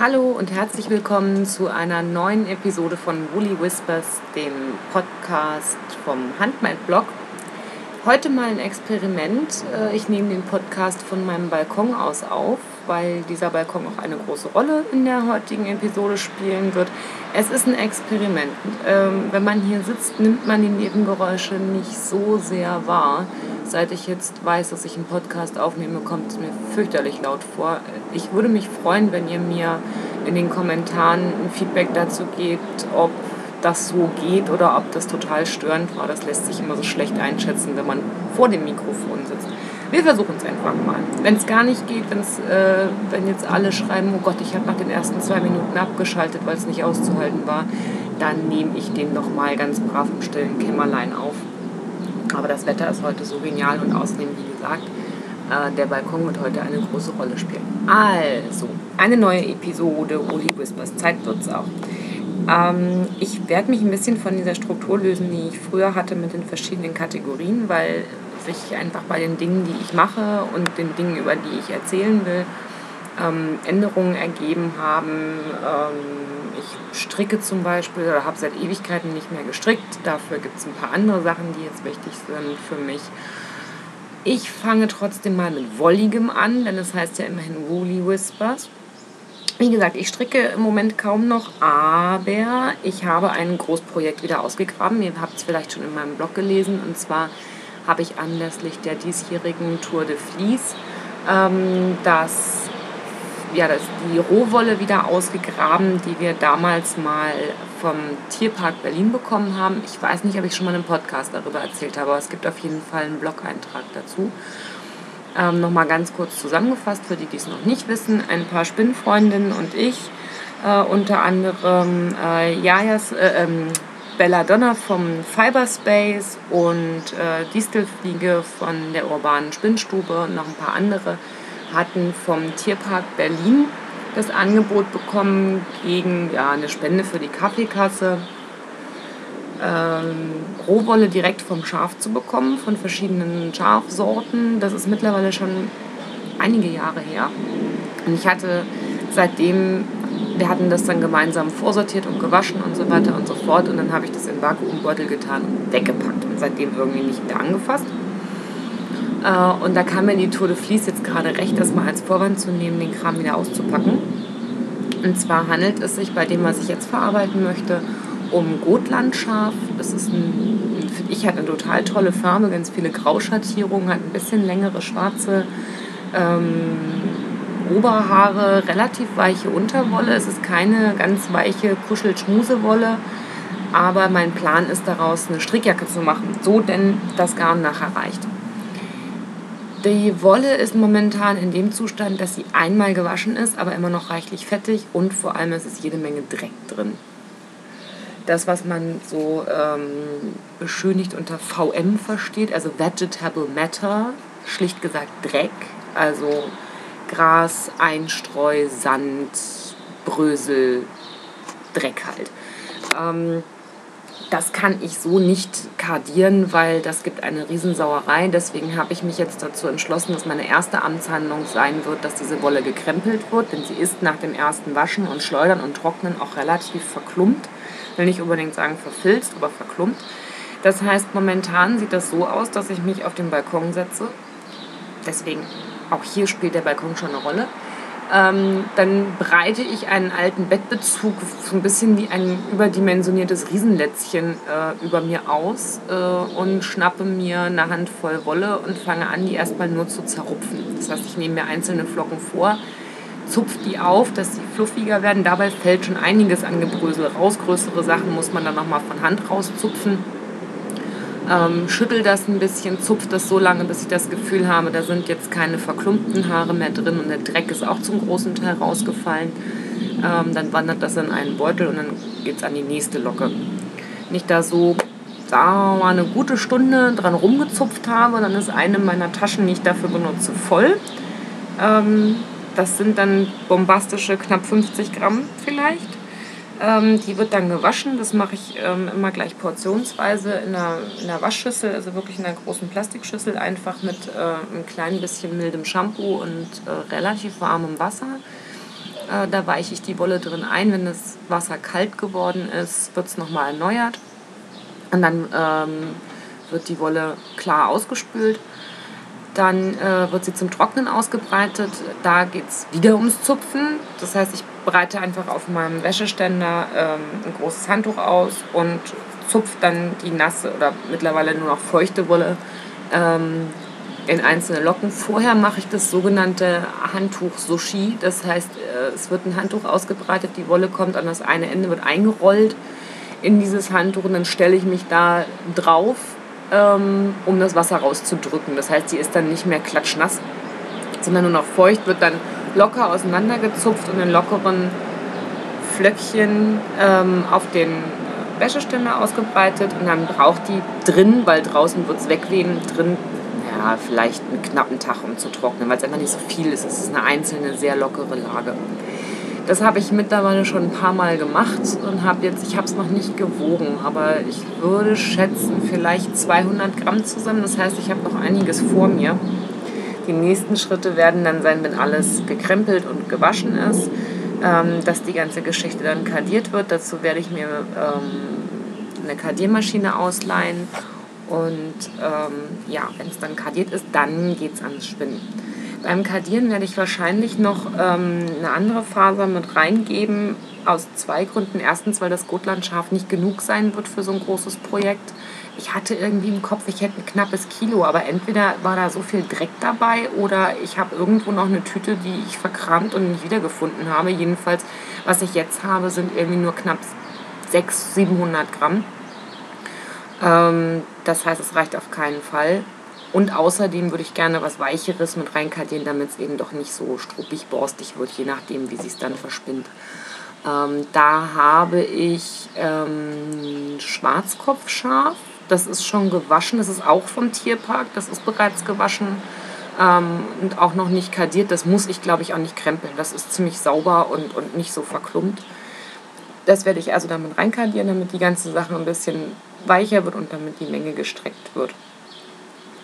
Hallo und herzlich willkommen zu einer neuen Episode von Woolly Whispers, dem Podcast vom Handmade-Blog. Heute mal ein Experiment. Äh, ich nehme den Podcast von meinem Balkon aus auf, weil dieser Balkon auch eine große Rolle in der heutigen Episode spielen wird. Es ist ein Experiment. Ähm, wenn man hier sitzt, nimmt man die Nebengeräusche nicht so sehr wahr. Seit ich jetzt weiß, dass ich einen Podcast aufnehme, kommt es mir fürchterlich laut vor. Ich würde mich freuen, wenn ihr mir in den Kommentaren ein Feedback dazu gebt, ob das so geht oder ob das total störend war. Das lässt sich immer so schlecht einschätzen, wenn man vor dem Mikrofon sitzt. Wir versuchen es einfach mal. Wenn es gar nicht geht, wenn's, äh, wenn jetzt alle schreiben, oh Gott, ich habe nach den ersten zwei Minuten abgeschaltet, weil es nicht auszuhalten war, dann nehme ich den noch mal ganz brav im stillen Kämmerlein auf. Aber das Wetter ist heute so genial und außerdem, wie gesagt, äh, der Balkon wird heute eine große Rolle spielen. Also, eine neue Episode Uli Whispers. Zeit wird's auch. Ähm, ich werde mich ein bisschen von dieser Struktur lösen, die ich früher hatte mit den verschiedenen Kategorien, weil sich einfach bei den Dingen, die ich mache und den Dingen, über die ich erzählen will, ähm, Änderungen ergeben haben. Ähm, ich stricke zum Beispiel oder habe seit Ewigkeiten nicht mehr gestrickt. Dafür gibt es ein paar andere Sachen, die jetzt wichtig sind für mich. Ich fange trotzdem mal mit Wolligem an, denn es das heißt ja immerhin Woolly Whispers. Wie gesagt, ich stricke im Moment kaum noch, aber ich habe ein Großprojekt wieder ausgegraben. Ihr habt es vielleicht schon in meinem Blog gelesen. Und zwar habe ich anlässlich der diesjährigen Tour de Vlies ähm, das, ja, das, die Rohwolle wieder ausgegraben, die wir damals mal vom Tierpark Berlin bekommen haben. Ich weiß nicht, ob ich schon mal einen Podcast darüber erzählt habe, aber es gibt auf jeden Fall einen Blog-Eintrag dazu. Ähm, Nochmal ganz kurz zusammengefasst für die, die es noch nicht wissen. Ein paar Spinnfreundinnen und ich, äh, unter anderem äh, Jajas, äh, ähm, Belladonna vom Fiberspace und äh, Distelfliege von der urbanen Spinnstube und noch ein paar andere hatten vom Tierpark Berlin das Angebot bekommen, gegen ja, eine Spende für die Kaffeekasse ähm, Rohwolle direkt vom Schaf zu bekommen, von verschiedenen Schafsorten. Das ist mittlerweile schon einige Jahre her. Und ich hatte seitdem, wir hatten das dann gemeinsam vorsortiert und gewaschen und so weiter und so fort. Und dann habe ich das in Vakuumbeutel getan und weggepackt und seitdem irgendwie nicht mehr angefasst. Äh, und da kam mir die Tour de Vlies jetzt gerade recht, das mal als Vorwand zu nehmen, den Kram wieder auszupacken. Und zwar handelt es sich bei dem, was ich jetzt verarbeiten möchte, um Gotlandschaf. Das ist ein, finde ich, hat eine total tolle Farbe, ganz viele Grauschattierungen, hat ein bisschen längere schwarze ähm, Oberhaare, relativ weiche Unterwolle. Es ist keine ganz weiche Kuschel-Schmusewolle. Aber mein Plan ist daraus eine Strickjacke zu machen, so denn das Garn nachher reicht. Die Wolle ist momentan in dem Zustand, dass sie einmal gewaschen ist, aber immer noch reichlich fettig und vor allem ist es jede Menge Dreck drin das, was man so ähm, beschönigt unter VM versteht, also Vegetable Matter, schlicht gesagt Dreck, also Gras, Einstreu, Sand, Brösel, Dreck halt. Ähm, das kann ich so nicht kardieren, weil das gibt eine Riesensauerei. Deswegen habe ich mich jetzt dazu entschlossen, dass meine erste Amtshandlung sein wird, dass diese Wolle gekrempelt wird, denn sie ist nach dem ersten Waschen und Schleudern und Trocknen auch relativ verklumpt will nicht unbedingt sagen verfilzt, aber verklumpt. Das heißt, momentan sieht das so aus, dass ich mich auf den Balkon setze. Deswegen, auch hier spielt der Balkon schon eine Rolle. Ähm, dann breite ich einen alten Bettbezug so ein bisschen wie ein überdimensioniertes Riesenlätzchen äh, über mir aus äh, und schnappe mir eine Handvoll Wolle und fange an, die erstmal nur zu zerrupfen. Das heißt, ich nehme mir einzelne Flocken vor, zupft die auf, dass sie fluffiger werden. Dabei fällt schon einiges an Gebrösel raus. Größere Sachen muss man dann nochmal von Hand rauszupfen. Ähm, schüttel das ein bisschen, zupft das so lange, bis ich das Gefühl habe, da sind jetzt keine verklumpten Haare mehr drin und der Dreck ist auch zum großen Teil rausgefallen. Ähm, dann wandert das in einen Beutel und dann geht es an die nächste Locke. Wenn ich da so mal, eine gute Stunde dran rumgezupft habe, dann ist eine meiner Taschen, die ich dafür benutze, voll. Ähm, das sind dann bombastische knapp 50 Gramm vielleicht. Ähm, die wird dann gewaschen. Das mache ich ähm, immer gleich portionsweise in einer, in einer Waschschüssel, also wirklich in einer großen Plastikschüssel, einfach mit äh, ein klein bisschen mildem Shampoo und äh, relativ warmem Wasser. Äh, da weiche ich die Wolle drin ein. Wenn das Wasser kalt geworden ist, wird es nochmal erneuert. Und dann ähm, wird die Wolle klar ausgespült. Dann äh, wird sie zum Trocknen ausgebreitet. Da geht es wieder ums Zupfen. Das heißt, ich breite einfach auf meinem Wäscheständer ähm, ein großes Handtuch aus und zupfe dann die nasse oder mittlerweile nur noch feuchte Wolle ähm, in einzelne Locken. Vorher mache ich das sogenannte Handtuch-Sushi. Das heißt, äh, es wird ein Handtuch ausgebreitet, die Wolle kommt an das eine Ende, wird eingerollt in dieses Handtuch und dann stelle ich mich da drauf ähm, um das Wasser rauszudrücken. Das heißt, sie ist dann nicht mehr klatschnass, sondern nur noch feucht, wird dann locker auseinandergezupft und in lockeren Flöckchen ähm, auf den Wäscheständer ausgebreitet und dann braucht die drin, weil draußen wird es wegwehen, drin ja, vielleicht einen knappen Tag, um zu trocknen, weil es einfach nicht so viel ist. Es ist eine einzelne, sehr lockere Lage. Das habe ich mittlerweile schon ein paar Mal gemacht und habe jetzt, ich habe es noch nicht gewogen, aber ich würde schätzen, vielleicht 200 Gramm zusammen. Das heißt, ich habe noch einiges vor mir. Die nächsten Schritte werden dann sein, wenn alles gekrempelt und gewaschen ist, ähm, dass die ganze Geschichte dann kardiert wird. Dazu werde ich mir ähm, eine Kardiermaschine ausleihen und ähm, ja, wenn es dann kardiert ist, dann geht es ans Spinnen. Beim Kardieren werde ich wahrscheinlich noch ähm, eine andere Faser mit reingeben, aus zwei Gründen. Erstens, weil das Gotlandschaf nicht genug sein wird für so ein großes Projekt. Ich hatte irgendwie im Kopf, ich hätte ein knappes Kilo, aber entweder war da so viel Dreck dabei oder ich habe irgendwo noch eine Tüte, die ich verkramt und nicht wiedergefunden habe. Jedenfalls, was ich jetzt habe, sind irgendwie nur knapp 600, 700 Gramm. Ähm, das heißt, es reicht auf keinen Fall. Und außerdem würde ich gerne was Weicheres mit reinkardieren, damit es eben doch nicht so struppig borstig wird, je nachdem, wie sie es dann verspinnt. Ähm, da habe ich ähm, Schwarzkopfschaf. Das ist schon gewaschen. Das ist auch vom Tierpark. Das ist bereits gewaschen ähm, und auch noch nicht kardiert. Das muss ich, glaube ich, auch nicht krempeln. Das ist ziemlich sauber und, und nicht so verklumpt. Das werde ich also damit reinkardieren, damit die ganze Sache ein bisschen weicher wird und damit die Menge gestreckt wird.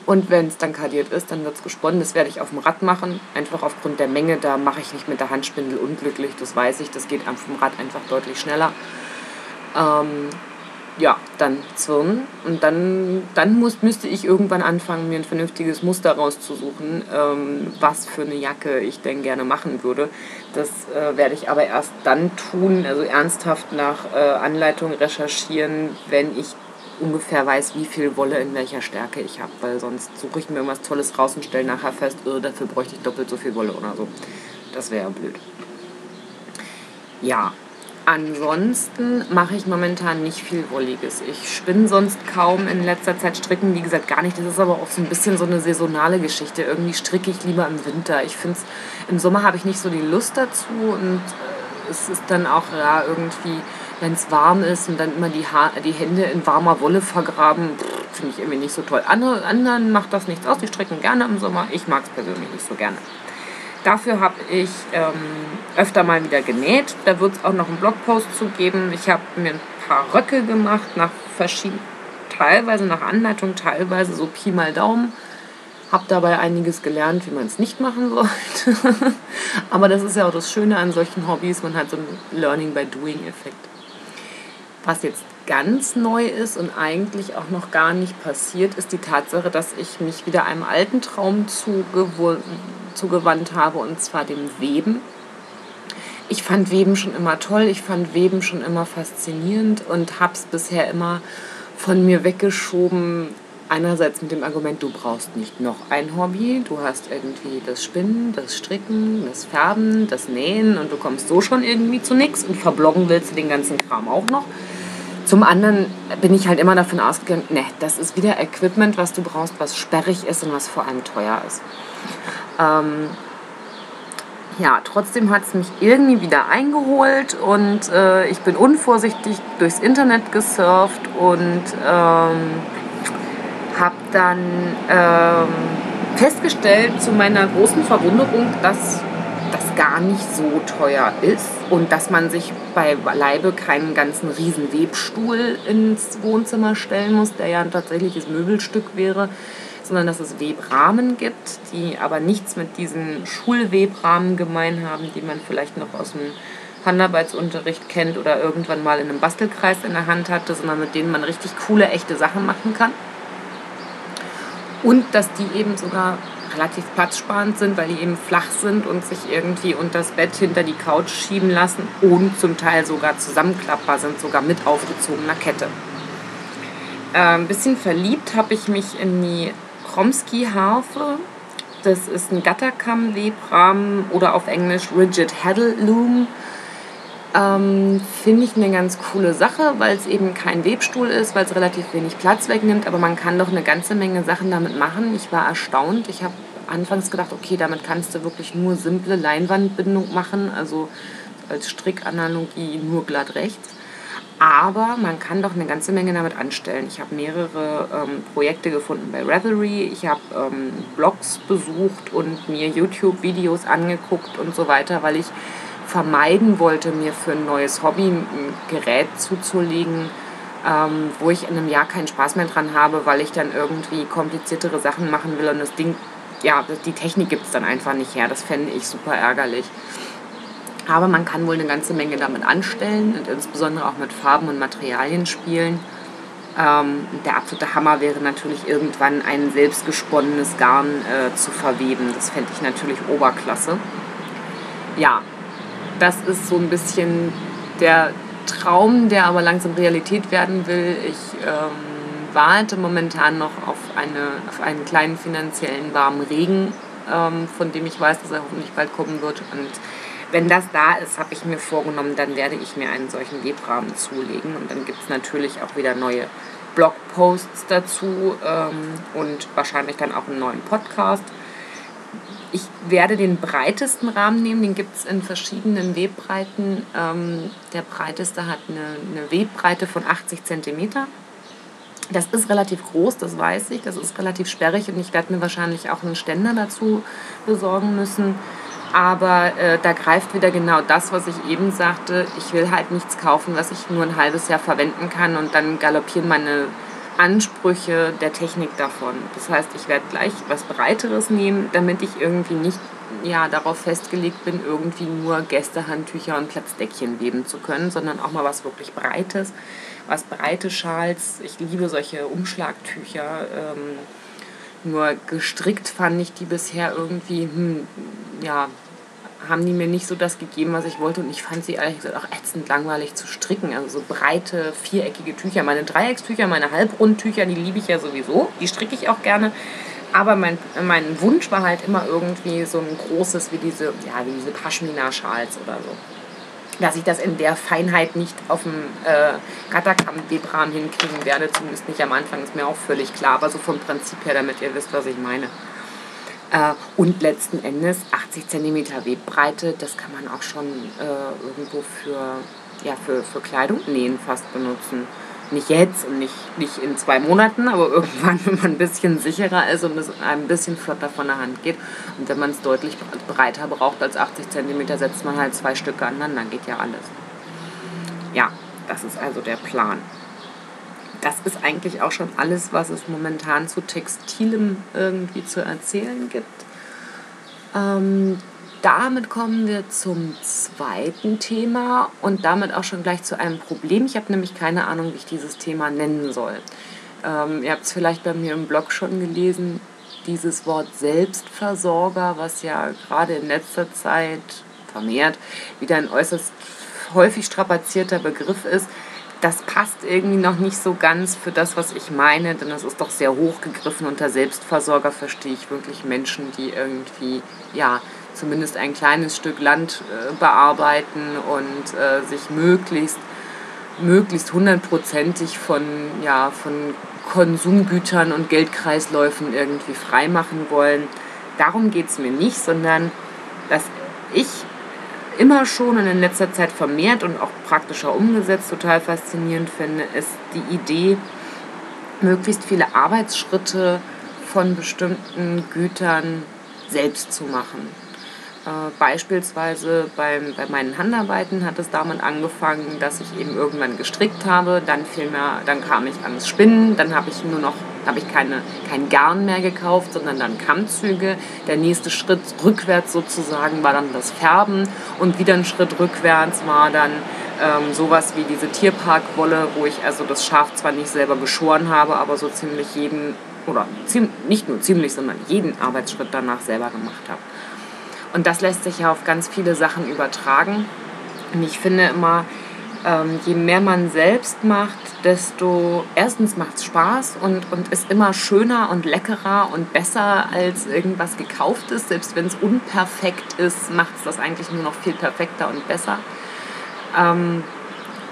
Und wenn es dann kardiert ist, dann wird es gesponnen. Das werde ich auf dem Rad machen, einfach aufgrund der Menge. Da mache ich nicht mit der Handspindel unglücklich, das weiß ich. Das geht dem Rad einfach deutlich schneller. Ähm, ja, dann zwirnen. Und dann, dann muss, müsste ich irgendwann anfangen, mir ein vernünftiges Muster rauszusuchen, ähm, was für eine Jacke ich denn gerne machen würde. Das äh, werde ich aber erst dann tun, also ernsthaft nach äh, Anleitung recherchieren, wenn ich ungefähr weiß, wie viel Wolle in welcher Stärke ich habe, weil sonst suche ich mir irgendwas Tolles raus und stelle nachher fest, oh, dafür bräuchte ich doppelt so viel Wolle oder so. Das wäre ja blöd. Ja, ansonsten mache ich momentan nicht viel Wolliges. Ich spinne sonst kaum in letzter Zeit stricken, wie gesagt, gar nicht. Das ist aber auch so ein bisschen so eine saisonale Geschichte. Irgendwie stricke ich lieber im Winter. Ich finde es, im Sommer habe ich nicht so die Lust dazu und äh, es ist dann auch ja, irgendwie wenn es warm ist und dann immer die, ha die Hände in warmer Wolle vergraben, finde ich irgendwie nicht so toll. Andere, anderen macht das nichts aus, die stricken gerne im Sommer. Ich mag es persönlich nicht so gerne. Dafür habe ich ähm, öfter mal wieder genäht. Da wird es auch noch einen Blogpost zu geben. Ich habe mir ein paar Röcke gemacht, nach verschiedenen, teilweise nach Anleitung, teilweise so Pi mal Daumen. Habe dabei einiges gelernt, wie man es nicht machen sollte. Aber das ist ja auch das Schöne an solchen Hobbys. Man hat so einen Learning by Doing-Effekt. Was jetzt ganz neu ist und eigentlich auch noch gar nicht passiert, ist die Tatsache, dass ich mich wieder einem alten Traum zugewandt habe, und zwar dem Weben. Ich fand Weben schon immer toll, ich fand Weben schon immer faszinierend und habe es bisher immer von mir weggeschoben. Einerseits mit dem Argument, du brauchst nicht noch ein Hobby, du hast irgendwie das Spinnen, das Stricken, das Färben, das Nähen und du kommst so schon irgendwie zu nichts und verbloggen willst du den ganzen Kram auch noch. Zum anderen bin ich halt immer davon ausgegangen, ne, das ist wieder Equipment, was du brauchst, was sperrig ist und was vor allem teuer ist. Ähm, ja, trotzdem hat es mich irgendwie wieder eingeholt und äh, ich bin unvorsichtig durchs Internet gesurft und ähm, habe dann ähm, festgestellt zu meiner großen Verwunderung, dass das gar nicht so teuer ist und dass man sich bei Leibe keinen ganzen riesen Webstuhl ins Wohnzimmer stellen muss, der ja ein tatsächliches Möbelstück wäre, sondern dass es Webrahmen gibt, die aber nichts mit diesen Schulwebrahmen gemein haben, die man vielleicht noch aus dem Handarbeitsunterricht kennt oder irgendwann mal in einem Bastelkreis in der Hand hatte, sondern mit denen man richtig coole, echte Sachen machen kann. Und dass die eben sogar relativ platzsparend sind, weil die eben flach sind und sich irgendwie unter das Bett hinter die Couch schieben lassen und zum Teil sogar zusammenklappbar sind, sogar mit aufgezogener Kette. Ein bisschen verliebt habe ich mich in die Kromsky-Harfe. Das ist ein Gatterkamm-Webrahmen oder auf Englisch Rigid Heddle Loom. Ähm, Finde ich eine ganz coole Sache, weil es eben kein Webstuhl ist, weil es relativ wenig Platz wegnimmt, aber man kann doch eine ganze Menge Sachen damit machen. Ich war erstaunt. Ich habe anfangs gedacht, okay, damit kannst du wirklich nur simple Leinwandbindung machen, also als Strickanalogie nur glatt rechts. Aber man kann doch eine ganze Menge damit anstellen. Ich habe mehrere ähm, Projekte gefunden bei Revelry. Ich habe ähm, Blogs besucht und mir YouTube-Videos angeguckt und so weiter, weil ich vermeiden wollte, mir für ein neues Hobby ein Gerät zuzulegen, ähm, wo ich in einem Jahr keinen Spaß mehr dran habe, weil ich dann irgendwie kompliziertere Sachen machen will und das Ding, ja, die Technik gibt es dann einfach nicht her. Das fände ich super ärgerlich. Aber man kann wohl eine ganze Menge damit anstellen und insbesondere auch mit Farben und Materialien spielen. Ähm, der absolute Hammer wäre natürlich irgendwann ein selbstgesponnenes Garn äh, zu verweben. Das fände ich natürlich Oberklasse. Ja, das ist so ein bisschen der Traum, der aber langsam Realität werden will. Ich ähm, warte momentan noch auf, eine, auf einen kleinen finanziellen warmen Regen, ähm, von dem ich weiß, dass er hoffentlich bald kommen wird. Und wenn das da ist, habe ich mir vorgenommen, dann werde ich mir einen solchen Webrahmen zulegen. Und dann gibt es natürlich auch wieder neue Blogposts dazu ähm, und wahrscheinlich dann auch einen neuen Podcast. Ich werde den breitesten Rahmen nehmen, den gibt es in verschiedenen Webbreiten. Ähm, der breiteste hat eine, eine Webbreite von 80 cm. Das ist relativ groß, das weiß ich, das ist relativ sperrig und ich werde mir wahrscheinlich auch einen Ständer dazu besorgen müssen. Aber äh, da greift wieder genau das, was ich eben sagte. Ich will halt nichts kaufen, was ich nur ein halbes Jahr verwenden kann und dann galoppieren meine Ansprüche der Technik davon. Das heißt, ich werde gleich was Breiteres nehmen, damit ich irgendwie nicht ja, darauf festgelegt bin, irgendwie nur Gästehandtücher und Platzdeckchen weben zu können, sondern auch mal was wirklich Breites, was breite Schals. Ich liebe solche Umschlagtücher. Ähm, nur gestrickt fand ich die bisher irgendwie, hm, ja, haben die mir nicht so das gegeben, was ich wollte. Und ich fand sie ehrlich gesagt auch ätzend langweilig zu stricken. Also so breite, viereckige Tücher. Meine Dreieckstücher, meine Halbrundtücher, die liebe ich ja sowieso. Die stricke ich auch gerne. Aber mein, mein Wunsch war halt immer irgendwie so ein großes wie diese, ja, wie diese Paschmina-Schals oder so. Dass ich das in der Feinheit nicht auf dem äh, Katakam-Webram hinkriegen werde, zumindest nicht am Anfang, ist mir auch völlig klar. Aber so vom Prinzip her, damit ihr wisst, was ich meine. Äh, und letzten Endes 80 cm Webbreite, das kann man auch schon äh, irgendwo für, ja, für, für Kleidung nähen fast benutzen. Nicht jetzt und nicht, nicht in zwei Monaten, aber irgendwann, wenn man ein bisschen sicherer ist und es ein bisschen flotter von der Hand geht. Und wenn man es deutlich breiter braucht als 80 cm, setzt man halt zwei Stücke aneinander, geht ja alles. Ja, das ist also der Plan das ist eigentlich auch schon alles, was es momentan zu Textilem irgendwie zu erzählen gibt. Ähm, damit kommen wir zum zweiten Thema und damit auch schon gleich zu einem Problem. Ich habe nämlich keine Ahnung, wie ich dieses Thema nennen soll. Ähm, ihr habt es vielleicht bei mir im Blog schon gelesen, dieses Wort Selbstversorger, was ja gerade in letzter Zeit vermehrt wieder ein äußerst häufig strapazierter Begriff ist das passt irgendwie noch nicht so ganz für das, was ich meine, denn das ist doch sehr hochgegriffen. Unter Selbstversorger verstehe ich wirklich Menschen, die irgendwie, ja, zumindest ein kleines Stück Land äh, bearbeiten und äh, sich möglichst, möglichst hundertprozentig von, ja, von Konsumgütern und Geldkreisläufen irgendwie freimachen wollen. Darum geht es mir nicht, sondern dass ich immer schon und in letzter Zeit vermehrt und auch praktischer umgesetzt total faszinierend finde, ist die Idee, möglichst viele Arbeitsschritte von bestimmten Gütern selbst zu machen. Äh, beispielsweise beim, bei meinen Handarbeiten hat es damit angefangen, dass ich eben irgendwann gestrickt habe. Dann, mir, dann kam ich ans Spinnen. Dann habe ich nur noch habe ich keine, kein Garn mehr gekauft, sondern dann Kammzüge. Der nächste Schritt rückwärts sozusagen war dann das Färben. Und wieder ein Schritt rückwärts war dann ähm, sowas wie diese Tierparkwolle, wo ich also das Schaf zwar nicht selber geschoren habe, aber so ziemlich jeden, oder nicht nur ziemlich, sondern jeden Arbeitsschritt danach selber gemacht habe. Und das lässt sich ja auf ganz viele Sachen übertragen. Und ich finde immer, ähm, je mehr man selbst macht, desto erstens macht es Spaß und, und ist immer schöner und leckerer und besser als irgendwas gekauftes. Selbst wenn es unperfekt ist, macht es das eigentlich nur noch viel perfekter und besser. Ähm,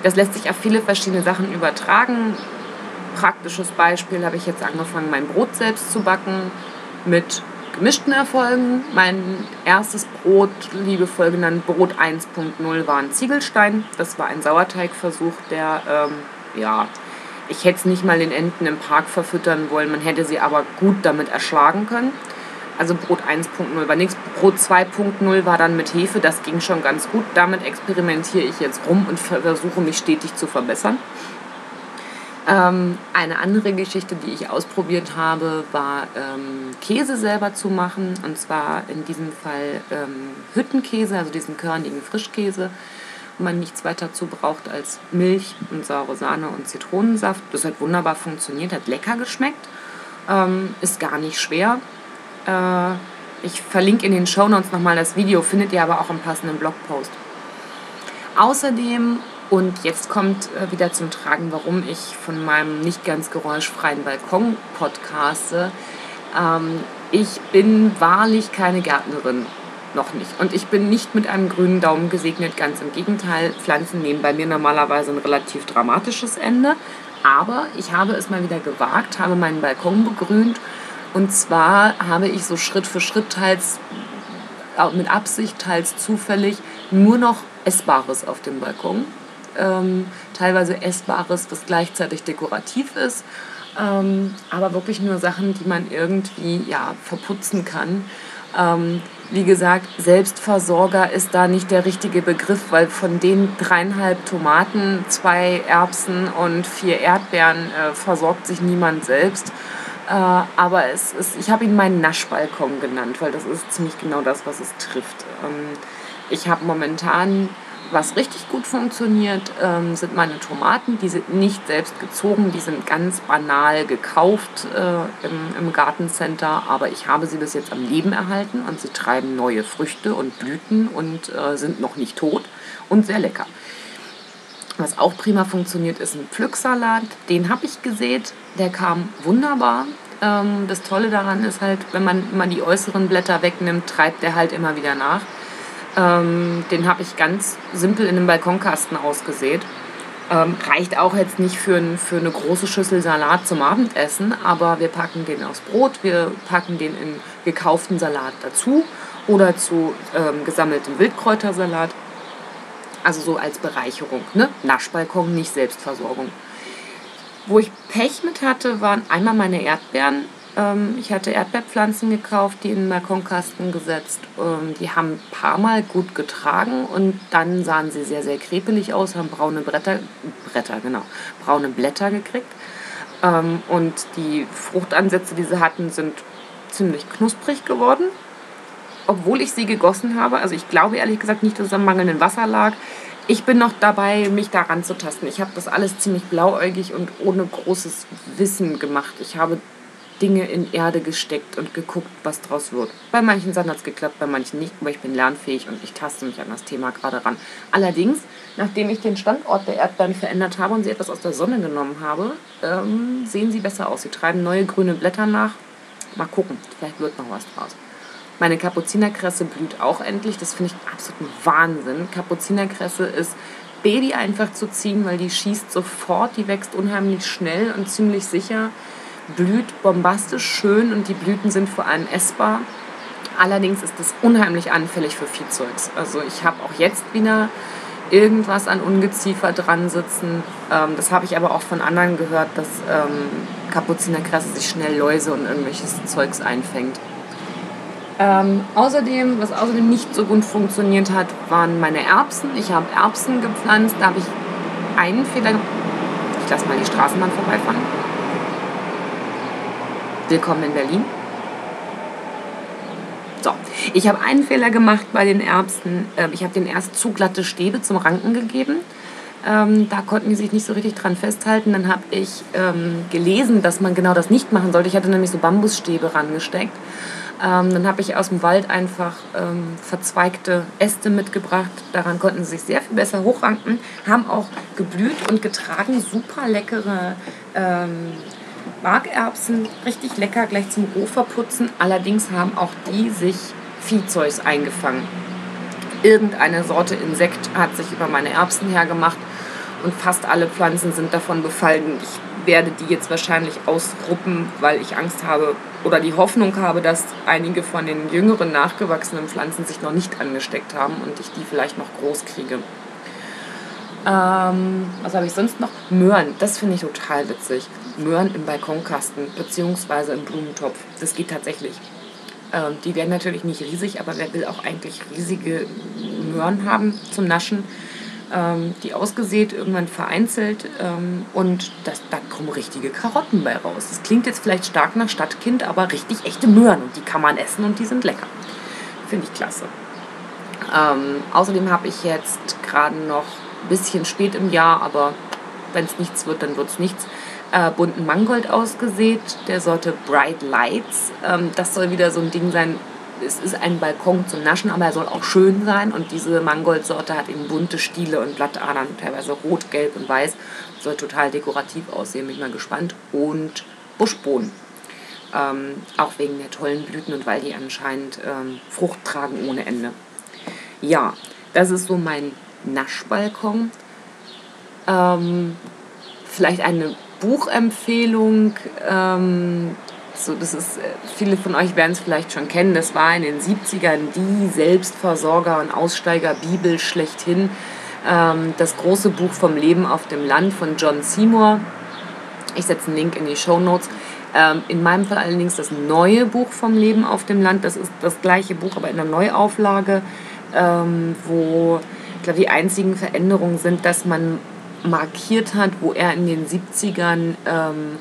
das lässt sich auf viele verschiedene Sachen übertragen. Praktisches Beispiel habe ich jetzt angefangen, mein Brot selbst zu backen mit gemischten Erfolgen. Mein erstes Brot, liebevoll genannt Brot 1.0, war ein Ziegelstein. Das war ein Sauerteigversuch, der, ähm, ja, ich hätte es nicht mal den Enten im Park verfüttern wollen, man hätte sie aber gut damit erschlagen können. Also Brot 1.0 war nichts. Brot 2.0 war dann mit Hefe, das ging schon ganz gut. Damit experimentiere ich jetzt rum und versuche mich stetig zu verbessern. Ähm, eine andere Geschichte, die ich ausprobiert habe, war ähm, Käse selber zu machen. Und zwar in diesem Fall ähm, Hüttenkäse, also diesen körnigen Frischkäse, wo man nichts weiter zu braucht als Milch und saure Sahne und Zitronensaft. Das hat wunderbar funktioniert, hat lecker geschmeckt, ähm, ist gar nicht schwer. Äh, ich verlinke in den Show Notes nochmal das Video, findet ihr aber auch im passenden Blogpost. Außerdem und jetzt kommt äh, wieder zum Tragen, warum ich von meinem nicht ganz geräuschfreien Balkon podcaste. Ähm, ich bin wahrlich keine Gärtnerin. Noch nicht. Und ich bin nicht mit einem grünen Daumen gesegnet. Ganz im Gegenteil. Pflanzen nehmen bei mir normalerweise ein relativ dramatisches Ende. Aber ich habe es mal wieder gewagt, habe meinen Balkon begrünt. Und zwar habe ich so Schritt für Schritt, teils mit Absicht, teils zufällig, nur noch Essbares auf dem Balkon ähm, teilweise Essbares, was gleichzeitig dekorativ ist, ähm, aber wirklich nur Sachen, die man irgendwie ja, verputzen kann. Ähm, wie gesagt, Selbstversorger ist da nicht der richtige Begriff, weil von den dreieinhalb Tomaten, zwei Erbsen und vier Erdbeeren äh, versorgt sich niemand selbst. Äh, aber es ist, ich habe ihn meinen Naschbalkon genannt, weil das ist ziemlich genau das, was es trifft. Ähm, ich habe momentan was richtig gut funktioniert, ähm, sind meine Tomaten. Die sind nicht selbst gezogen, die sind ganz banal gekauft äh, im, im Gartencenter, aber ich habe sie bis jetzt am Leben erhalten und sie treiben neue Früchte und Blüten und äh, sind noch nicht tot und sehr lecker. Was auch prima funktioniert, ist ein Pflücksalat. Den habe ich gesät, der kam wunderbar. Ähm, das Tolle daran ist halt, wenn man immer die äußeren Blätter wegnimmt, treibt der halt immer wieder nach. Ähm, den habe ich ganz simpel in einem Balkonkasten ausgesät. Ähm, reicht auch jetzt nicht für, ein, für eine große Schüssel Salat zum Abendessen, aber wir packen den aufs Brot, wir packen den in gekauften Salat dazu oder zu ähm, gesammeltem Wildkräutersalat. Also so als Bereicherung. Ne? Naschbalkon, nicht Selbstversorgung. Wo ich Pech mit hatte, waren einmal meine Erdbeeren. Ähm, ich hatte Erdbeerpflanzen gekauft, die in den Balkonkasten gesetzt. Ähm, die haben ein paar Mal gut getragen und dann sahen sie sehr, sehr krepelig aus, haben braune Bretter, Bretter, genau, braune Blätter gekriegt. Ähm, und die Fruchtansätze, die sie hatten, sind ziemlich knusprig geworden. Obwohl ich sie gegossen habe, also ich glaube ehrlich gesagt nicht, dass es am mangelnden Wasser lag. Ich bin noch dabei, mich daran zu tasten. Ich habe das alles ziemlich blauäugig und ohne großes Wissen gemacht. Ich habe Dinge in Erde gesteckt und geguckt, was draus wird. Bei manchen Sachen hat es geklappt, bei manchen nicht, aber ich bin lernfähig und ich taste mich an das Thema gerade ran. Allerdings, nachdem ich den Standort der Erdbeeren verändert habe und sie etwas aus der Sonne genommen habe, ähm, sehen sie besser aus. Sie treiben neue grüne Blätter nach. Mal gucken, vielleicht wird noch was draus. Meine Kapuzinerkresse blüht auch endlich. Das finde ich absolut Wahnsinn. Kapuzinerkresse ist Baby einfach zu ziehen, weil die schießt sofort, die wächst unheimlich schnell und ziemlich sicher blüht bombastisch schön und die Blüten sind vor allem essbar. Allerdings ist es unheimlich anfällig für Viehzeugs. Also ich habe auch jetzt wieder irgendwas an Ungeziefer dran sitzen. Ähm, das habe ich aber auch von anderen gehört, dass ähm, Kapuzinerkresse sich schnell Läuse und irgendwelches Zeugs einfängt. Ähm, außerdem, was außerdem nicht so gut funktioniert hat, waren meine Erbsen. Ich habe Erbsen gepflanzt, da habe ich einen Fehler. Ich lasse mal die Straßenbahn vorbeifahren. Willkommen in Berlin. So, ich habe einen Fehler gemacht bei den Erbsen. Ähm, ich habe denen erst zu glatte Stäbe zum Ranken gegeben. Ähm, da konnten die sich nicht so richtig dran festhalten. Dann habe ich ähm, gelesen, dass man genau das nicht machen sollte. Ich hatte nämlich so Bambusstäbe rangesteckt. Ähm, dann habe ich aus dem Wald einfach ähm, verzweigte Äste mitgebracht. Daran konnten sie sich sehr viel besser hochranken. Haben auch geblüht und getragen. Super leckere Markerbsen. Richtig lecker gleich zum Rohverputzen. Allerdings haben auch die sich Viehzeugs eingefangen. Irgendeine Sorte Insekt hat sich über meine Erbsen hergemacht und fast alle Pflanzen sind davon befallen. Ich werde die jetzt wahrscheinlich ausruppen, weil ich Angst habe oder die Hoffnung habe, dass einige von den jüngeren nachgewachsenen Pflanzen sich noch nicht angesteckt haben und ich die vielleicht noch groß kriege. Ähm, was habe ich sonst noch? Möhren, das finde ich total witzig. Möhren im Balkonkasten beziehungsweise im Blumentopf. Das geht tatsächlich. Ähm, die werden natürlich nicht riesig, aber wer will auch eigentlich riesige Möhren haben zum Naschen? ähm, die ausgesät, irgendwann vereinzelt ähm, und das, da kommen richtige Karotten bei raus. Das klingt jetzt vielleicht stark nach Stadtkind, aber richtig echte Möhren und die kann man essen und die sind lecker. Finde ich klasse. Ähm, außerdem habe ich jetzt gerade noch bisschen spät im Jahr, aber wenn es nichts wird, dann wird es nichts, äh, bunten Mangold ausgesät, der Sorte Bright Lights. Ähm, das soll wieder so ein Ding sein, es ist ein Balkon zum Naschen, aber er soll auch schön sein. Und diese Mangoldsorte hat eben bunte Stiele und Blattadern, teilweise rot, gelb und weiß. Soll total dekorativ aussehen, bin ich mal gespannt. Und Buschbohnen. Ähm, auch wegen der tollen Blüten und weil die anscheinend ähm, Frucht tragen ohne Ende. Ja, das ist so mein Naschbalkon. Ähm, vielleicht eine Buchempfehlung. Ähm, so, das ist, äh, viele von euch werden es vielleicht schon kennen, das war in den 70ern die Selbstversorger- und Aussteiger-Bibel schlechthin. Ähm, das große Buch vom Leben auf dem Land von John Seymour. Ich setze einen Link in die Show Notes. Ähm, in meinem Fall allerdings das neue Buch vom Leben auf dem Land. Das ist das gleiche Buch, aber in der Neuauflage, ähm, wo glaube, die einzigen Veränderungen sind, dass man markiert hat, wo er in den 70ern ähm,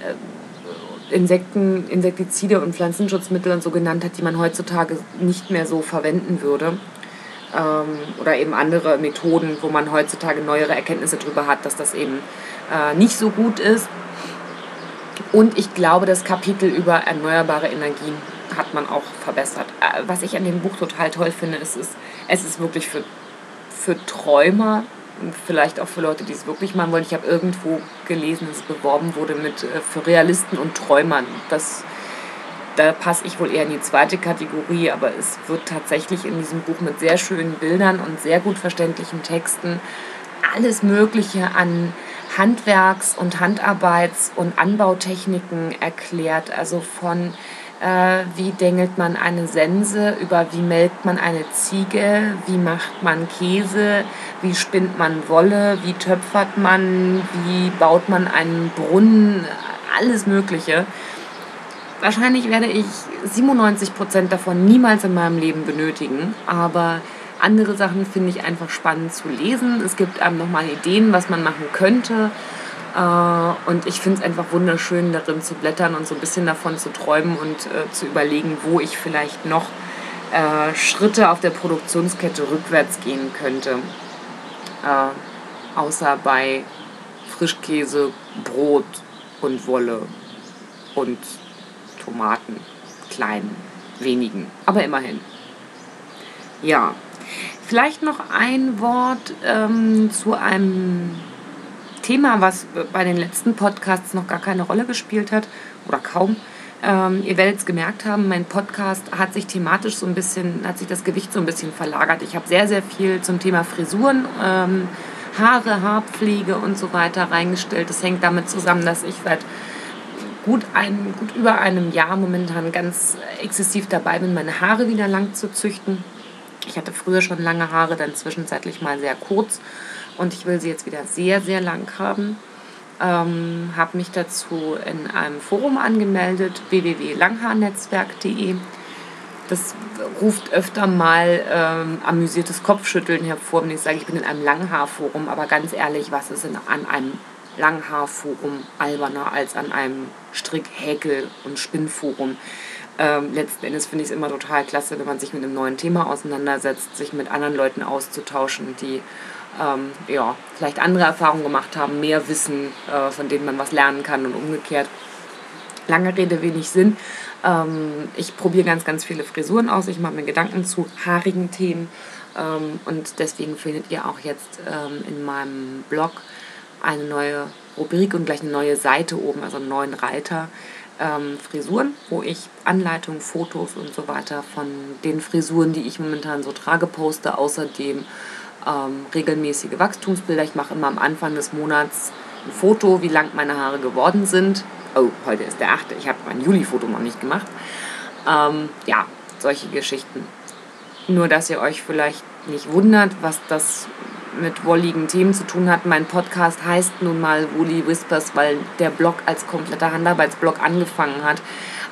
äh, Insekten, Insektizide und Pflanzenschutzmittel und so genannt hat, die man heutzutage nicht mehr so verwenden würde. Ähm, oder eben andere Methoden, wo man heutzutage neuere Erkenntnisse darüber hat, dass das eben äh, nicht so gut ist. Und ich glaube, das Kapitel über erneuerbare Energien hat man auch verbessert. Äh, was ich an dem Buch total toll finde, ist, ist es ist wirklich für, für Träumer vielleicht auch für Leute, die es wirklich machen wollen. Ich habe irgendwo gelesen, dass es beworben wurde mit äh, für Realisten und Träumern. Das, da passe ich wohl eher in die zweite Kategorie, aber es wird tatsächlich in diesem Buch mit sehr schönen Bildern und sehr gut verständlichen Texten alles Mögliche an Handwerks- und Handarbeits- und Anbautechniken erklärt. Also von äh, wie dengelt man eine Sense, über wie melkt man eine Ziege, wie macht man Käse, wie spinnt man Wolle, wie töpfert man, wie baut man einen Brunnen, alles Mögliche. Wahrscheinlich werde ich 97 Prozent davon niemals in meinem Leben benötigen, aber andere Sachen finde ich einfach spannend zu lesen. Es gibt einem nochmal Ideen, was man machen könnte. Äh, und ich finde es einfach wunderschön, darin zu blättern und so ein bisschen davon zu träumen und äh, zu überlegen, wo ich vielleicht noch äh, Schritte auf der Produktionskette rückwärts gehen könnte. Außer bei Frischkäse, Brot und Wolle und Tomaten. Kleinen, wenigen, aber immerhin. Ja, vielleicht noch ein Wort ähm, zu einem Thema, was bei den letzten Podcasts noch gar keine Rolle gespielt hat oder kaum. Ähm, ihr werdet es gemerkt haben, mein Podcast hat sich thematisch so ein bisschen, hat sich das Gewicht so ein bisschen verlagert. Ich habe sehr, sehr viel zum Thema Frisuren, ähm, Haare, Haarpflege und so weiter reingestellt. Das hängt damit zusammen, dass ich seit gut, ein, gut über einem Jahr momentan ganz exzessiv dabei bin, meine Haare wieder lang zu züchten. Ich hatte früher schon lange Haare, dann zwischenzeitlich mal sehr kurz und ich will sie jetzt wieder sehr, sehr lang haben. Ähm, habe mich dazu in einem Forum angemeldet, www.langhaarnetzwerk.de. das ruft öfter mal ähm, amüsiertes Kopfschütteln hervor, wenn ich sage, ich bin in einem Langhaarforum. Aber ganz ehrlich, was ist in, an einem Langhaarforum alberner als an einem Strick-, Häkel- und Spinnforum? Ähm, letzten Endes finde ich es immer total klasse, wenn man sich mit einem neuen Thema auseinandersetzt, sich mit anderen Leuten auszutauschen, die ähm, ja, vielleicht andere Erfahrungen gemacht haben, mehr Wissen, äh, von denen man was lernen kann und umgekehrt. Lange Rede, wenig Sinn. Ähm, ich probiere ganz, ganz viele Frisuren aus. Ich mache mir Gedanken zu haarigen Themen. Ähm, und deswegen findet ihr auch jetzt ähm, in meinem Blog eine neue Rubrik und gleich eine neue Seite oben, also einen neuen Reiter. Ähm, Frisuren, wo ich Anleitungen, Fotos und so weiter von den Frisuren, die ich momentan so trage, poste. Außerdem ähm, regelmäßige Wachstumsbilder. Ich mache immer am Anfang des Monats ein Foto, wie lang meine Haare geworden sind oh, heute ist der 8. Ich habe mein Juli-Foto noch nicht gemacht. Ähm, ja, solche Geschichten. Nur, dass ihr euch vielleicht nicht wundert, was das mit wolligen Themen zu tun hat. Mein Podcast heißt nun mal Woolly Whispers, weil der Blog als kompletter Handarbeitsblog angefangen hat.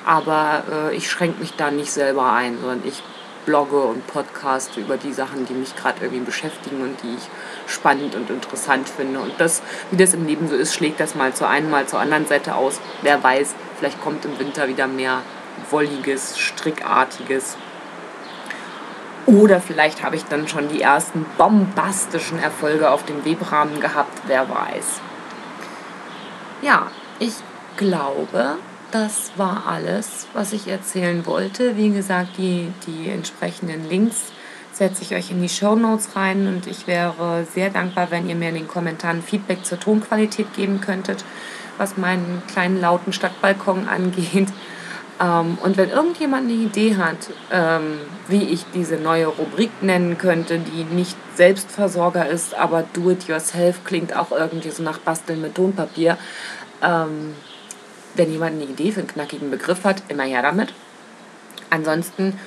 Aber äh, ich schränke mich da nicht selber ein, sondern ich blogge und podcaste über die Sachen, die mich gerade irgendwie beschäftigen und die ich spannend und interessant finde. Und das, wie das im Leben so ist, schlägt das mal zur einen, mal zur anderen Seite aus. Wer weiß, vielleicht kommt im Winter wieder mehr wolliges, strickartiges. Oder vielleicht habe ich dann schon die ersten bombastischen Erfolge auf dem Webrahmen gehabt, wer weiß. Ja, ich glaube, das war alles, was ich erzählen wollte. Wie gesagt, die, die entsprechenden Links setze ich euch in die Show Notes rein und ich wäre sehr dankbar, wenn ihr mir in den Kommentaren Feedback zur Tonqualität geben könntet, was meinen kleinen lauten Stadtbalkon angeht. Ähm, und wenn irgendjemand eine Idee hat, ähm, wie ich diese neue Rubrik nennen könnte, die nicht Selbstversorger ist, aber Do-it-yourself klingt auch irgendwie so nach Basteln mit Tonpapier, ähm, wenn jemand eine Idee für einen knackigen Begriff hat, immer her damit. Ansonsten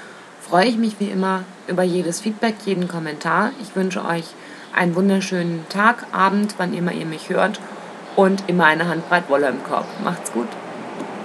freue ich mich wie immer über jedes Feedback, jeden Kommentar. Ich wünsche euch einen wunderschönen Tag, Abend, wann immer ihr mich hört und immer eine Handbreit Wolle im Korb. Macht's gut.